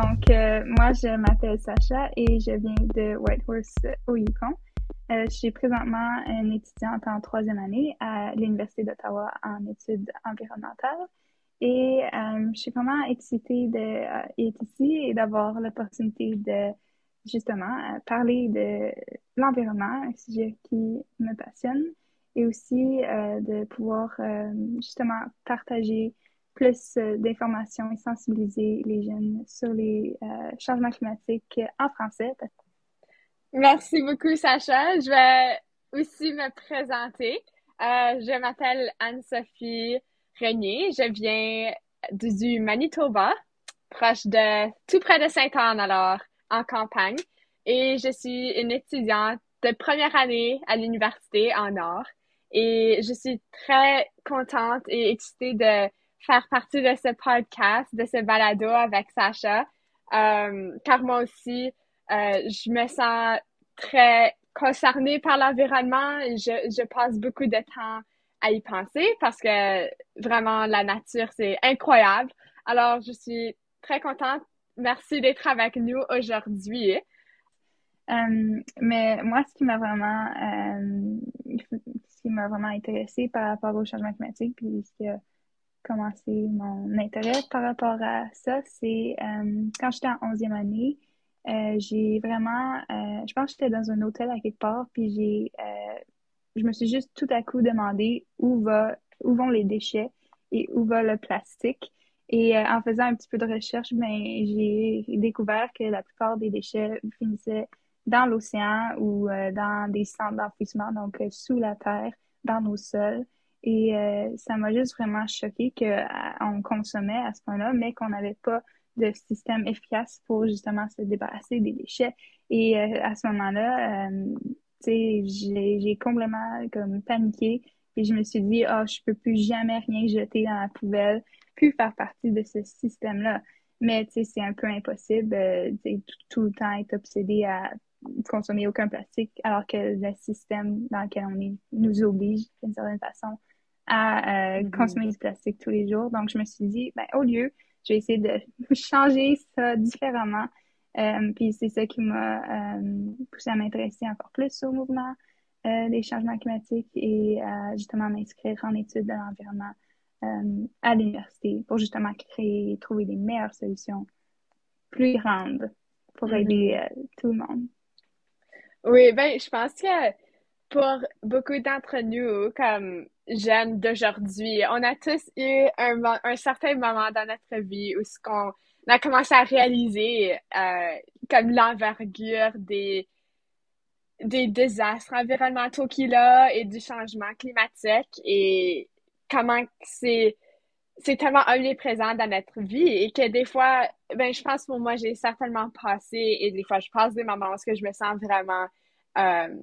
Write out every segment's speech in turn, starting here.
Donc, euh, moi, je m'appelle Sacha et je viens de Whitehorse au Yukon. Euh, je suis présentement une étudiante en troisième année à l'Université d'Ottawa en études environnementales. Et euh, je suis vraiment excitée d'être ici et d'avoir l'opportunité de justement parler de l'environnement, un sujet qui me passionne, et aussi de pouvoir justement partager plus d'informations et sensibiliser les jeunes sur les changements climatiques en français. Merci beaucoup, Sacha. Je vais aussi me présenter. Euh, je m'appelle Anne-Sophie Renier. Je viens du Manitoba, proche de, tout près de Saint-Anne, alors, en campagne. Et je suis une étudiante de première année à l'université en Nord. Et je suis très contente et excitée de faire partie de ce podcast, de ce balado avec Sacha. Euh, car moi aussi, euh, je me sens très concernée par l'environnement. Je, je passe beaucoup de temps à y penser parce que vraiment la nature, c'est incroyable. Alors, je suis très contente. Merci d'être avec nous aujourd'hui. Euh, mais moi, ce qui m'a vraiment, ce qui m'a vraiment intéressé par rapport au changement climatique, puis ce qui a commencé mon intérêt par rapport à ça, c'est euh, quand j'étais en 11e année, euh, j'ai vraiment, euh, je pense que j'étais dans un hôtel à quelque part, puis j'ai, je me suis juste tout à coup demandé où va, où vont les déchets et où va le plastique. Et en faisant un petit peu de recherche, ben, j'ai découvert que la plupart des déchets finissaient dans l'océan ou dans des centres d'enfouissement, donc sous la terre, dans nos sols. Et ça m'a juste vraiment choqué qu'on consommait à ce point-là, mais qu'on n'avait pas de système efficace pour justement se débarrasser des déchets. Et euh, à ce moment-là, euh, j'ai complètement comme paniqué et je me suis dit, oh, je peux plus jamais rien jeter dans la poubelle, plus faire partie de ce système-là. Mais tu sais, c'est un peu impossible, euh, tout, tout, le temps être obsédé à consommer aucun plastique, alors que le système dans lequel on est nous oblige d'une certaine façon à euh, mm-hmm. consommer du plastique tous les jours. Donc, je me suis dit, ben, au lieu je vais essayer de changer ça différemment. Euh, puis c'est ça qui m'a euh, poussé à m'intéresser encore plus au mouvement euh, des changements climatiques et à justement m'inscrire en études de l'environnement à l'université pour justement créer et trouver des meilleures solutions plus grandes pour mm-hmm. aider tout le monde. Oui, ben je pense que pour beaucoup d'entre nous, comme jeunes d'aujourd'hui, on a tous eu un, un certain moment dans notre vie où ce qu'on a commencé à réaliser euh, comme l'envergure des des désastres environnementaux qu'il a et du changement climatique et comment c'est c'est tellement omniprésent dans notre vie et que des fois, ben je pense pour moi j'ai certainement passé et des fois je passe des moments où je me sens vraiment euh,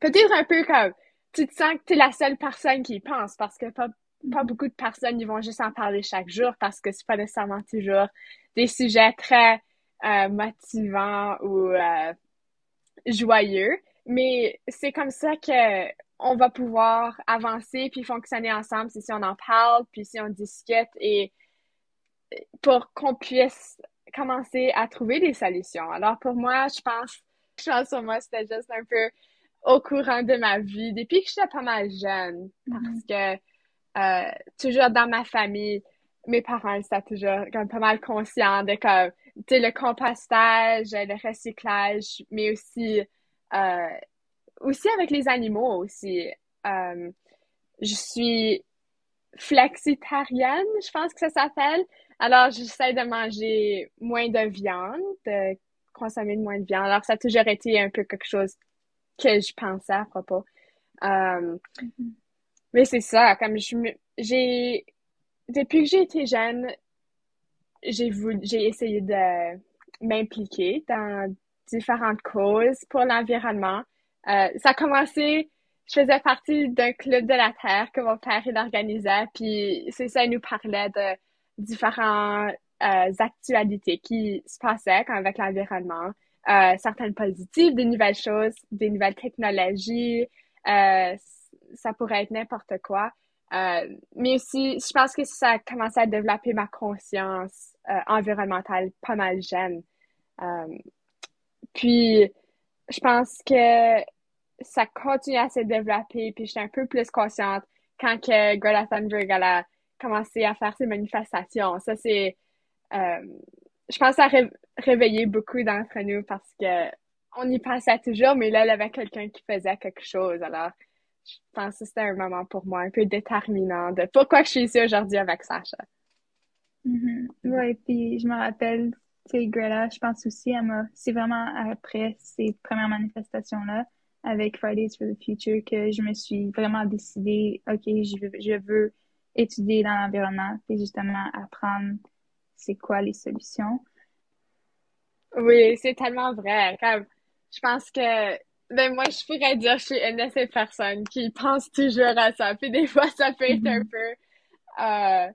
peut-être un peu comme tu te sens que tu es la seule personne qui y pense parce que pas, pas beaucoup de personnes ils vont juste en parler chaque jour parce que c'est pas nécessairement toujours des sujets très euh, motivants ou euh, joyeux. Mais c'est comme ça que on va pouvoir avancer puis fonctionner ensemble si on en parle puis si on discute et pour qu'on puisse commencer à trouver des solutions. Alors pour moi, je pense, je pense pour moi, c'était juste un peu au courant de ma vie depuis que j'étais pas mal jeune. Parce mhm. que euh, toujours dans ma famille, mes parents étaient toujours comme pas mal conscients de comme, tu sais, le compostage, le recyclage, mais aussi, euh, aussi avec les animaux aussi. Euh, je suis flexitarienne, je pense que ça s'appelle. Alors, j'essaie de manger moins de viande, de consommer moins de viande. Alors, ça a toujours été un peu quelque chose que je pensais à propos. Euh, mais c'est ça, comme j'ai depuis que j'ai été jeune, j'ai essayé de m'impliquer dans différentes causes pour l'environnement. Euh, ça a commencé, je faisais partie d'un club de la Terre que mon père il organisait, puis c'est ça, il nous parlait de différents euh, actualités qui se passaient avec l'environnement, euh, certaines positives, des nouvelles choses, des nouvelles technologies, euh, ça pourrait être n'importe quoi. Euh, mais aussi, je pense que ça a commencé à développer ma conscience euh, environnementale pas mal jeune. Puis, je pense que ça continue à se développer, puis j'étais un peu plus consciente quand que Greta Thunberg a commencé à faire ses manifestations. Ça, c'est... je pense a réveillé beaucoup d'entre nous parce que on y passait toujours, mais là, il y avait quelqu'un qui faisait quelque chose. Alors, je pense que c'était un moment pour moi un peu déterminant de pourquoi je suis ici aujourd'hui avec Sacha. Mm-hmm. Oui, puis je me rappelle, tu sais, Greta, je pense aussi, elle m'a, c'est vraiment après ces premières manifestations-là avec Fridays for the Future que je me suis vraiment décidée, OK, je veux, je veux étudier dans l'environnement et justement apprendre c'est quoi les solutions? Oui, c'est tellement vrai. Comme, je pense que ben moi, je pourrais dire je suis une de ces personnes qui pensent toujours à ça. Puis des fois, ça peut être un mm-hmm. peu... Euh,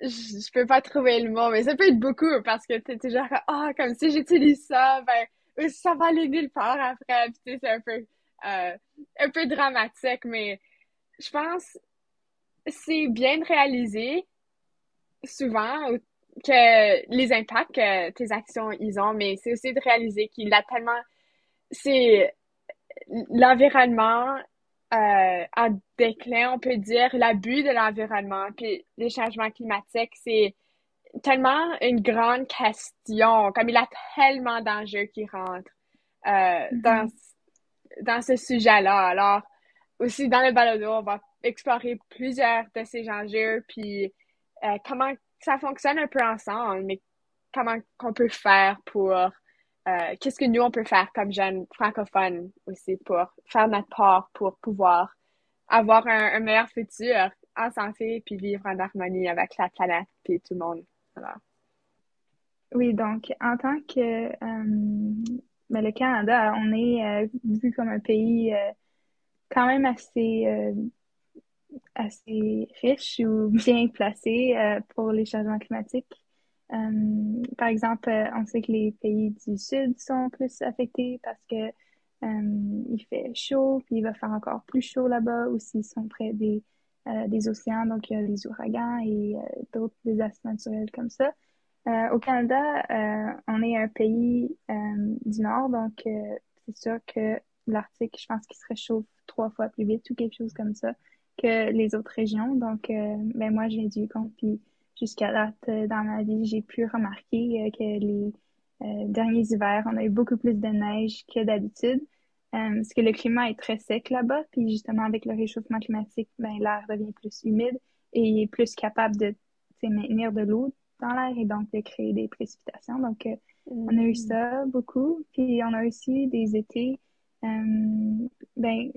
je, peux pas trouver le mot, mais ça peut être beaucoup parce que t'es toujours ah, comme si j'utilise ça, ben, ça va aller nulle part après. Puis c'est un peu, euh, un peu dramatique, mais je pense c'est bien de réaliser souvent que les impacts que tes actions ils ont, mais c'est aussi de réaliser qu'il a tellement c'est l'environnement euh, en déclin, on peut dire, l'abus de l'environnement, puis les changements climatiques, c'est tellement une grande question, comme il a tellement d'enjeux qui rentrent euh, mm-hmm. dans, dans ce sujet-là. Alors, aussi dans le balado, on va explorer plusieurs de ces enjeux, puis euh, comment ça fonctionne un peu ensemble, mais comment qu'on peut faire pour euh, qu'est-ce que nous, on peut faire comme jeunes francophones aussi pour faire notre part pour pouvoir avoir un, meilleur futur en santé puis vivre en harmonie avec la planète puis tout le monde. Oui, donc en tant que euh, ben, le Canada, on est vu comme un pays quand même assez assez riche ou bien placé pour les changements climatiques. Euh, par exemple, euh, on sait que les pays du Sud sont plus affectés parce que euh, il fait chaud, puis il va faire encore plus chaud là-bas, ou s'ils sont près des, des océans, donc il y a les ouragans et d'autres désastres naturels comme ça. au Canada, on est un pays du Nord, donc c'est sûr que l'Arctique, je pense qu'il se réchauffe trois fois plus vite ou quelque chose comme ça que les autres régions. Donc, ben moi, j'ai du compte, puis jusqu'à date euh, dans ma vie, j'ai pu remarquer euh, que les euh, derniers hivers, on a eu beaucoup plus de neige que d'habitude. parce que le climat est très sec là-bas, puis justement avec le réchauffement climatique, ben, l'air devient plus humide et il est plus capable de maintenir de l'eau dans l'air et donc de créer des précipitations. Donc, on a eu mm. ça beaucoup. Puis, on a aussi des étés, ben,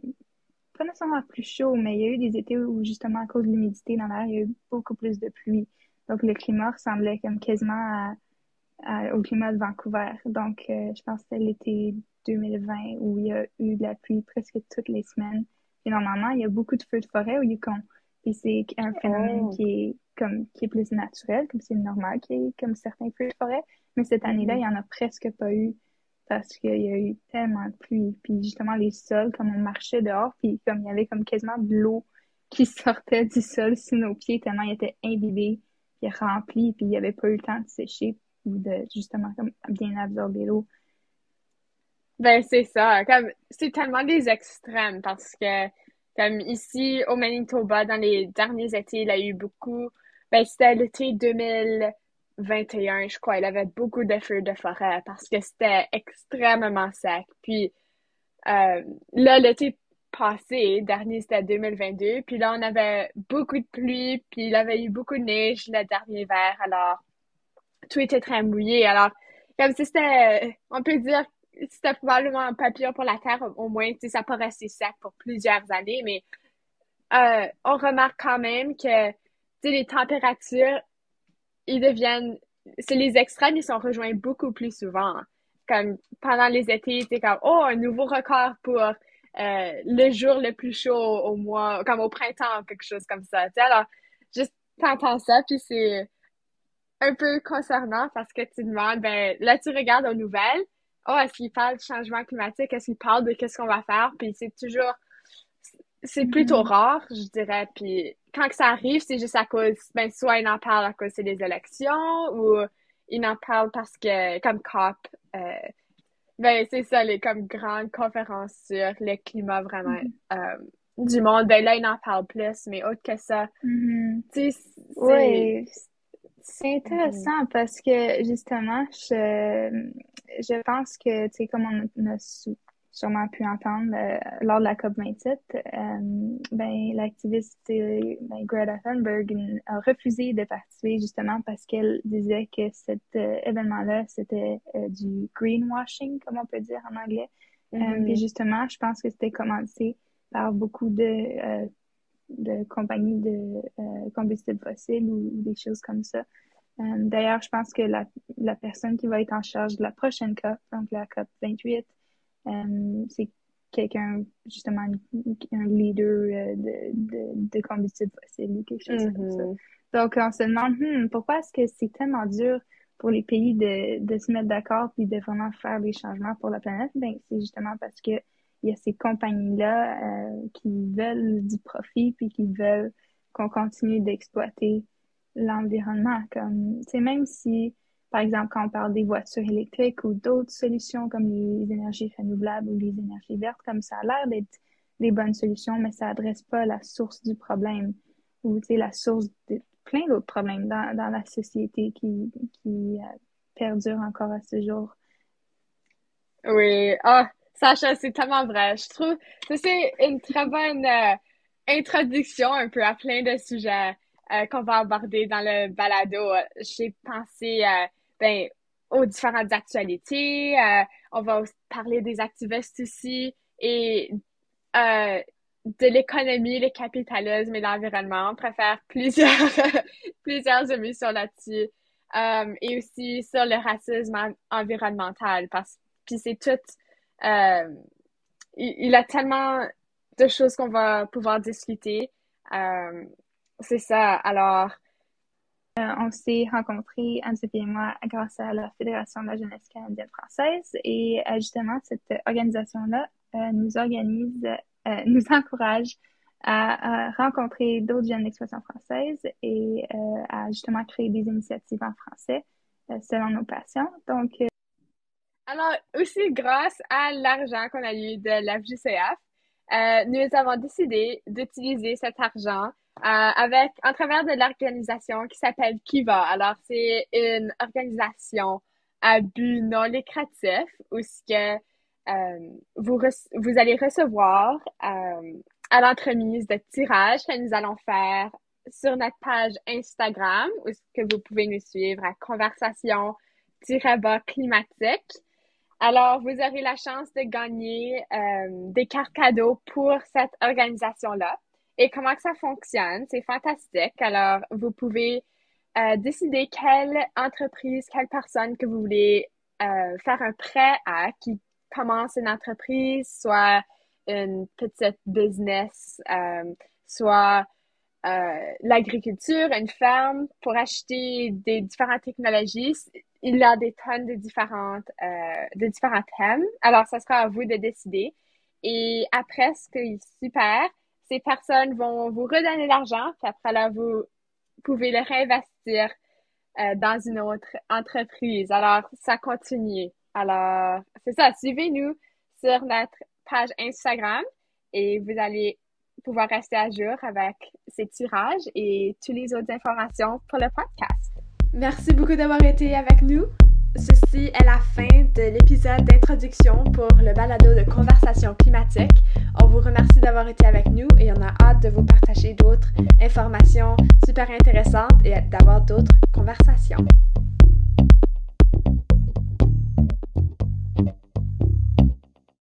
pas nécessairement plus chaud, mais il y a eu des étés où, justement, à cause de l'humidité dans l'air, il y a eu beaucoup plus de pluie. Donc, le climat ressemblait comme quasiment au climat de Vancouver. Donc, euh, je pense que c'était l'été 2020 où il y a eu de la pluie presque toutes les semaines. Et normalement, il y a beaucoup de feux de forêt au Yukon. Et c'est un phénomène oh. qui est comme qui est plus naturel, comme c'est normal qu'il y ait comme certains feux de forêt. Mais cette année-là, il n'y en a presque pas eu parce qu'il y a eu tellement de pluie. Puis justement, les sols, comme on marchait dehors, puis comme il y avait comme quasiment de l'eau qui sortait du sol sous nos pieds tellement il était imbibé est rempli, puis il n'y avait pas eu le temps de sécher ou de justement comme bien absorber l'eau. Ben, c'est ça. Comme, c'est tellement des extrêmes parce que, comme ici, au Manitoba, dans les derniers étés, il y a eu beaucoup. Ben, c'était l'été 2021, je crois. Il avait beaucoup de feux de forêt parce que c'était extrêmement sec. Puis, euh, là, l'été passé, dernier c'était 2022, puis là on avait beaucoup de pluie, puis il avait eu beaucoup de neige le dernier hiver, alors tout était très mouillé. Alors, comme si c'était, on peut dire, c'était probablement un papier pour la Terre, au moins, tu ça pas rester sec pour plusieurs années, mais euh, on remarque quand même que, les températures, ils deviennent, c'est les extrêmes, ils sont rejoints beaucoup plus souvent. Comme pendant les étés, c'est comme, oh, un nouveau record pour euh, le jour le plus chaud au mois, comme au printemps, quelque chose comme ça. Tu sais, alors, juste t'entends ça, puis c'est un peu concernant parce que tu demandes, ben là, tu regardes aux nouvelles, oh, est-ce qu'il parle du changement climatique? Est-ce qu'il parle de qu'est-ce qu'on va faire? Puis c'est toujours, c'est plutôt mm-hmm. rare, je dirais. Puis quand que ça arrive, c'est juste à cause, ben soit il en parle à cause des élections ou il en parle parce que, comme COP, euh, ben c'est ça, les comme grandes conférences sur le climat vraiment mm-hmm. euh, du monde. Ben là, il en parle plus, mais autre que ça, mm-hmm. oui. C'est intéressant parce que justement, je, je pense que, tu sais, comme on a sûrement pu entendre euh, lors de la COP27, euh, ben, l'activiste ben, Greta Thunberg a refusé de participer justement parce qu'elle disait que cet euh, événement-là, c'était du greenwashing, comme on peut dire en anglais. Mm-hmm. puis justement, je pense que c'était commencé par beaucoup de, de compagnies de combustibles fossiles ou des choses comme ça. D'ailleurs, je pense que la, la personne qui va être en charge de la prochaine COP, donc la COP 28, euh, c'est quelqu'un, justement, un leader euh, de, de, de combustible fossile ou quelque chose comme ça. Mm-hmm. Donc, on se demande, hmm, pourquoi est-ce que c'est tellement dur pour les pays de, de se mettre d'accord puis de vraiment faire des changements pour la planète? Ben, c'est justement parce que il y a ces compagnies-là euh, qui veulent du profit puis qui veulent qu'on continue d'exploiter l'environnement. Comme, c'est même si par exemple, quand on parle des voitures électriques ou d'autres solutions comme les énergies renouvelables ou les énergies vertes, comme ça a l'air d'être des bonnes solutions, mais ça adresse pas la source du problème ou la source de plein d'autres problèmes dans, dans la société qui, qui euh, perdure encore à ce jour. Oui, ah, Sacha, c'est tellement vrai. Je trouve que c'est une très bonne euh, introduction un peu à plein de sujets euh, qu'on va aborder dans le balado. J'ai pensé ben, aux différentes actualités. Euh, on va parler des activistes aussi et euh, de l'économie, le capitalisme et l'environnement. On préfère plusieurs, plusieurs émissions là-dessus. Euh, et aussi sur le racisme environnemental parce que c'est tout il, il, a tellement de choses qu'on va pouvoir discuter c'est ça alors on s'est rencontrés, Anne-Sophie et moi, grâce à la Fédération de la jeunesse canadienne française. Et euh, justement, cette organisation-là euh, nous organise, nous encourage à, rencontrer d'autres jeunes d'expression française et à justement créer des initiatives en français selon nos passions. Donc, alors aussi grâce à l'argent qu'on a eu de la FJCF, nous avons décidé d'utiliser cet argent euh, avec en travers de l'organisation qui s'appelle Kiva. Alors, c'est une organisation à but non lucratif où ce que euh, vous, vous allez recevoir euh, à l'entremise de tirages que nous allons faire sur notre page Instagram où que vous pouvez nous suivre à conversation-bas climatique. Alors, vous aurez la chance de gagner des cartes cadeaux pour cette organisation-là. Et comment que ça fonctionne? C'est fantastique. Alors, vous pouvez euh, décider quelle entreprise, quelle personne que vous voulez euh, faire un prêt à, qui commence une entreprise, soit une petite business, euh, soit l'agriculture, une ferme, pour acheter des différentes technologies. Il y a des tonnes de différentes, de différents thèmes. Alors, ça sera à vous de décider. Et après, ce qui est super, ces personnes vont vous redonner l'argent, puis après là, vous pouvez le réinvestir euh, dans une autre entreprise. Alors, ça continue. Alors, c'est ça. Suivez-nous sur notre page Instagram et vous allez pouvoir rester à jour avec ces tirages et toutes les autres informations pour le podcast. Merci beaucoup d'avoir été avec nous. Ceci est la fin de l'épisode d'introduction pour le balado de conversation climatique. On vous remercie d'avoir été avec nous et on a hâte de vous partager d'autres informations super intéressantes et d'avoir d'autres conversations.